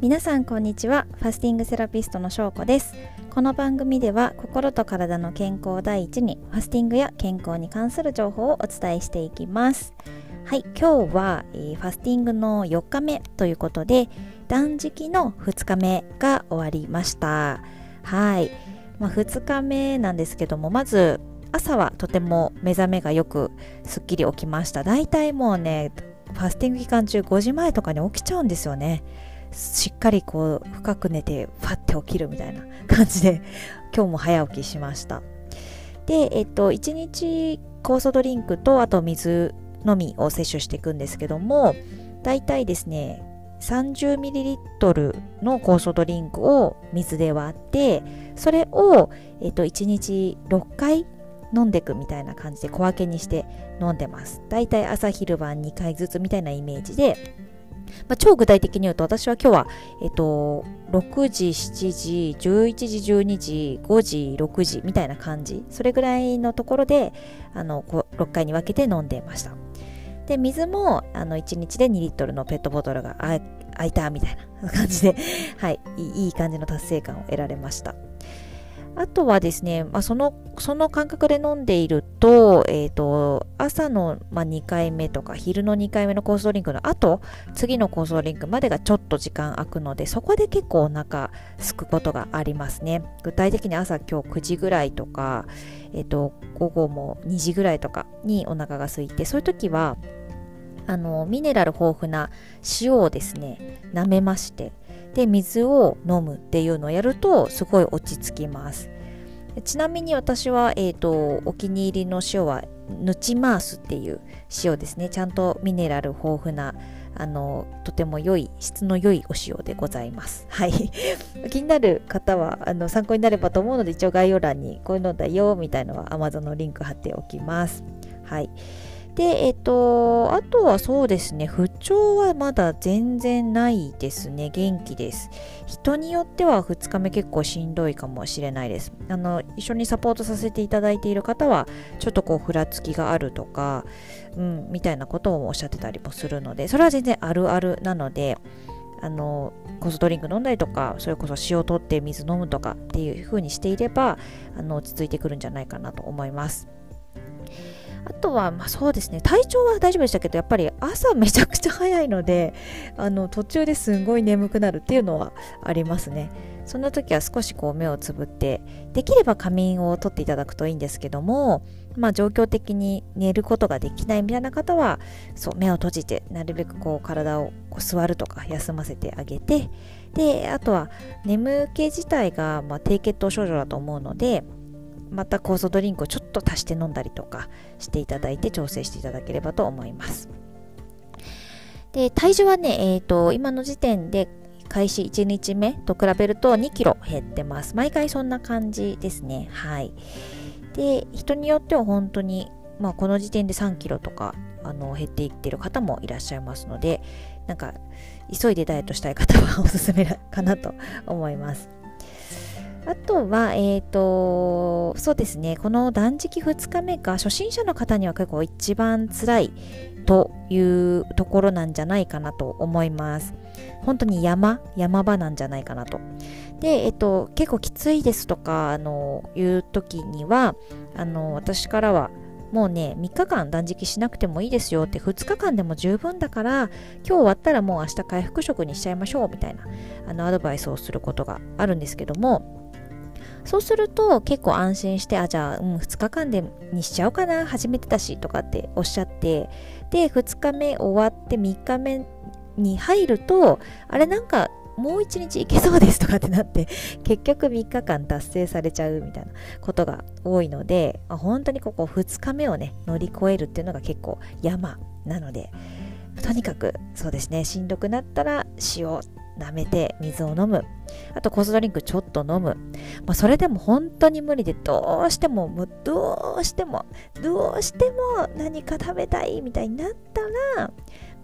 皆さんこんにちは。ファスティングセラピストのしょうこです。この番組では心と体の健康第一にファスティングや健康に関する情報をお伝えしていきます。はい今日は、えー、ファスティングの4日目ということで断食の2日目が終わりました。はい、まあ、2日目なんですけどもまず朝はとても目覚めがよくすっきり起きました。だいたいもうねファスティング期間中5時前とかに起きちゃうんですよね。しっかりこう深く寝てファって起きるみたいな感じで 今日も早起きしました。でえっと1日酵素ドリンクとあと水のみを摂取していくんですけどもだいたいですね 30ml の酵素ドリンクを水で割ってそれを、えっと、1日6回飲んでいくみたいな感じで小分けにして飲んでます。だいたい朝昼晩2回ずつみたいなイメージでまあ、超具体的に言うと、私は今日は、えっと、6時、7時、11時、12時、5時、6時みたいな感じ、それぐらいのところで、あの、6回に分けて飲んでいました。で、水も、あの、1日で2リットルのペットボトルが開いたみたいな感じで、はい、いい感じの達成感を得られました。あとはですね、まあ、その、その感覚で飲んでいると、えっ、ー、と、朝の、まあ、2回目とか、昼の2回目のコースドリンクの後、次のコースドリンクまでがちょっと時間空くので、そこで結構お腹すくことがありますね。具体的に朝今日9時ぐらいとか、えっ、ー、と、午後も2時ぐらいとかにお腹が空いて、そういう時は、あの、ミネラル豊富な塩をですね、舐めまして、で水を飲むっていうのをやるとすごい落ち着きます。ちなみに私は、えーと、お気に入りの塩はヌチマースっていう塩ですね。ちゃんとミネラル豊富なあのとても良い質の良いお塩でございます。はい。気になる方はあの参考になればと思うので一応概要欄にこういうのだよみたいのは Amazon のリンク貼っておきます。はい。で、えっと、あとはそうですね、不調はまだ全然ないですね。元気です。人によっては2日目結構しんどいかもしれないです。あの、一緒にサポートさせていただいている方は、ちょっとこう、ふらつきがあるとか、うん、みたいなことをおっしゃってたりもするので、それは全然あるあるなので、あのコスドリンク飲んだりとかそれこそ塩取って水飲むとかっていう風にしていればあの落ち着いてくるんじゃないかなと思います。あとは、まあ、そうですね。体調は大丈夫でしたけどやっぱり朝めちゃくちゃ早いのであの途中ですんごい眠くなるっていうのはありますね。そんな時は少しこう目をつぶってできれば仮眠をとっていただくといいんですけどもまあ状況的に寝ることができないみたいな方はそう目を閉じてなるべくこう体をこう座るとか休ませてあげてであとは眠気自体がま低血糖症状だと思うのでまた酵素ドリンクをちょっと足して飲んだりとかしていただいて調整していただければと思います。で体重はね、えーと、今の時点で開始1日目と比べると2キロ減ってます。毎回そんな感じですね。はい。で、人によっては本当に、まあ、この時点で3キロとかあの減っていってる方もいらっしゃいますので、なんか、急いでダイエットしたい方はおすすめかなと思います。あとは、えっ、ー、と、そうですね、この断食2日目が初心者の方には結構一番辛いというところなんじゃないかなと思います。本当に山、山場なんじゃないかなと。で、えっと、結構きついですとか、あの、いう時には、あの、私からは、もうね、3日間断食しなくてもいいですよって、2日間でも十分だから、今日終わったらもう明日回復食にしちゃいましょうみたいな、あの、アドバイスをすることがあるんですけども、そうすると結構安心して、あ、じゃあ、うん、2日間でにしちゃおうかな、初めてだし、とかっておっしゃって、で、2日目終わって3日目に入ると、あれなんか、もう1日いけそうですとかってなって、結局3日間達成されちゃうみたいなことが多いので、本当にここ2日目をね、乗り越えるっていうのが結構山なので、とにかくそうですね、しんどくなったら塩舐めて水を飲む。あと、コスドリンクちょっと飲む。まあ、それでも本当に無理で、どうしても、もうどうしても、どうしても何か食べたいみたいになったら、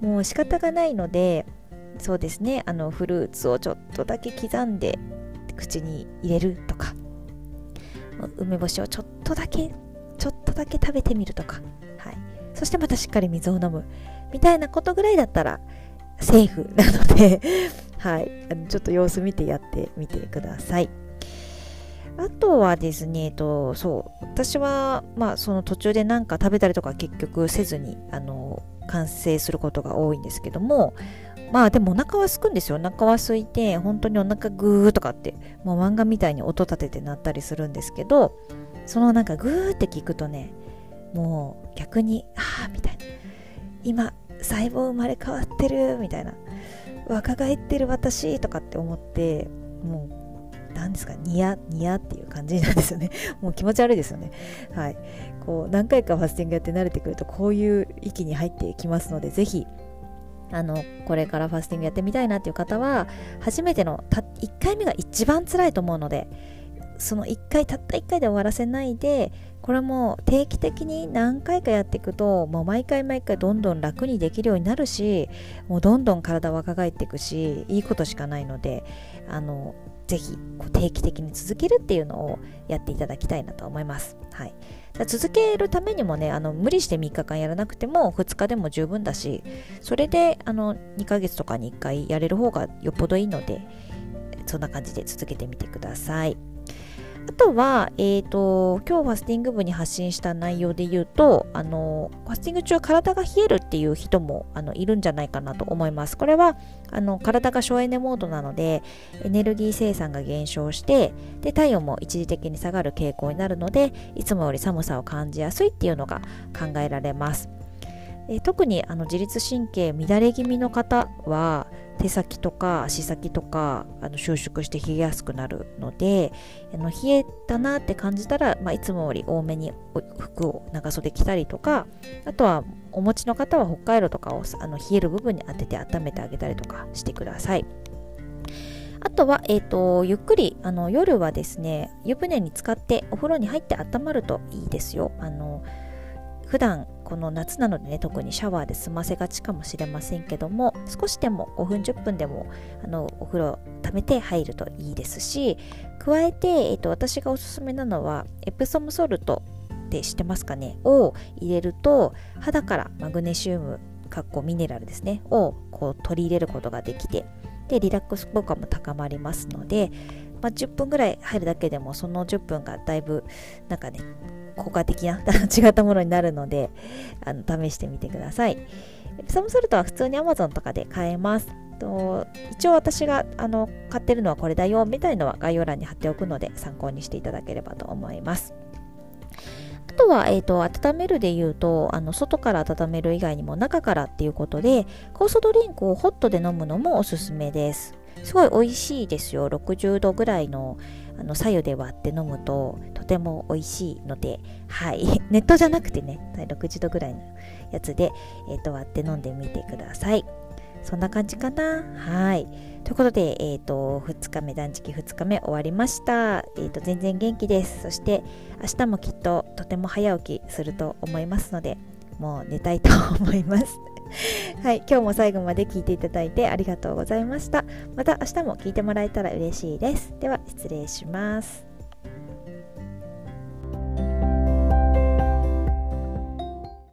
もう仕方がないので、そうですね、あの、フルーツをちょっとだけ刻んで口に入れるとか、梅干しをちょっとだけ、ちょっとだけ食べてみるとか、はい。そしてまたしっかり水を飲む。みたいなことぐらいだったら、セーフなのではい。あのちょっと様子見てやってみてください。あとはですね、えっと、そう。私は、まあ、その途中で何か食べたりとか結局せずにあの完成することが多いんですけどもまあでもお腹は空くんですよ。お腹は空いて本当にお腹グーとかってもう漫画みたいに音立ててなったりするんですけどそのなんかグーって聞くとねもう逆にああみたいな。今細胞生まれ変わってるみたいな。若返ってる私とかって思ってもう何ですかニヤニヤっていう感じなんですよね。もう気持ち悪いですよね。はい。こう何回かファスティングやって慣れてくるとこういう域に入ってきますので是非あのこれからファスティングやってみたいなっていう方は初めての1回目が一番辛いと思うのでその1回たった1回で終わらせないでこれも定期的に何回かやっていくともう毎回毎回どんどん楽にできるようになるしもうどんどん体若返っていくしいいことしかないのであのぜひこう定期的に続けるっていうのをやっていただきたいなと思います。はい、続けるためにもねあの無理して3日間やらなくても2日でも十分だしそれであの2ヶ月とかに1回やれる方がよっぽどいいのでそんな感じで続けてみてください。あとは、えっ、ー、と、今日ファスティング部に発信した内容で言うと、あの、ファスティング中体が冷えるっていう人もあのいるんじゃないかなと思います。これは、あの、体が省エネモードなので、エネルギー生産が減少して、で、体温も一時的に下がる傾向になるので、いつもより寒さを感じやすいっていうのが考えられます。え特にあの自律神経乱れ気味の方は手先とか足先とかあの収縮して冷えやすくなるのであの冷えたなって感じたら、まあ、いつもより多めに服を長袖着たりとかあとはお持ちの方は北海道とかをあの冷える部分に当てて温めてあげたりとかしてください。あとは、えーと、ゆっくりあの夜はですね湯船に浸かってお風呂に入って温まるといいですよ。あの普段この夏なのでね特にシャワーで済ませがちかもしれませんけども少しでも5分10分でもあのお風呂溜めて入るといいですし加えて、えーと、私がおすすめなのはエプソムソルトって知ってますかね？を入れると肌からマグネシウムかっこミネラルですねをこう取り入れることができてでリラックス効果も高まりますので、まあ、10分ぐらい入るだけでもその10分がだいぶなんかね効果的な 違ったものになるのであの試してみてください。エプソムソルトは普通に Amazon とかで買えます。と一応私があの買ってるのはこれだよみたいのは概要欄に貼っておくので参考にしていただければと思います。あとは、えーと、温めるで言うとあの外から温める以外にも中からっていうことで酵素ドリンクをホットで飲むのもおすすめです。すごい美味しいですよ。60度ぐらいのあの左右で割って飲むととても美味しいので、はい、ネットじゃなくてね60度ぐらいのやつで、えー、と割って飲んでみてください。そんな感じかな？はい。ということで、えーと、2日目断食2日目終わりました、えーと、全然元気です。そして明日もきっととても早起きすると思いますのでもう寝たいと思います。はい、今日も最後まで聞いていただいてありがとうございました。また明日も聞いてもらえたら嬉しいです。では失礼します。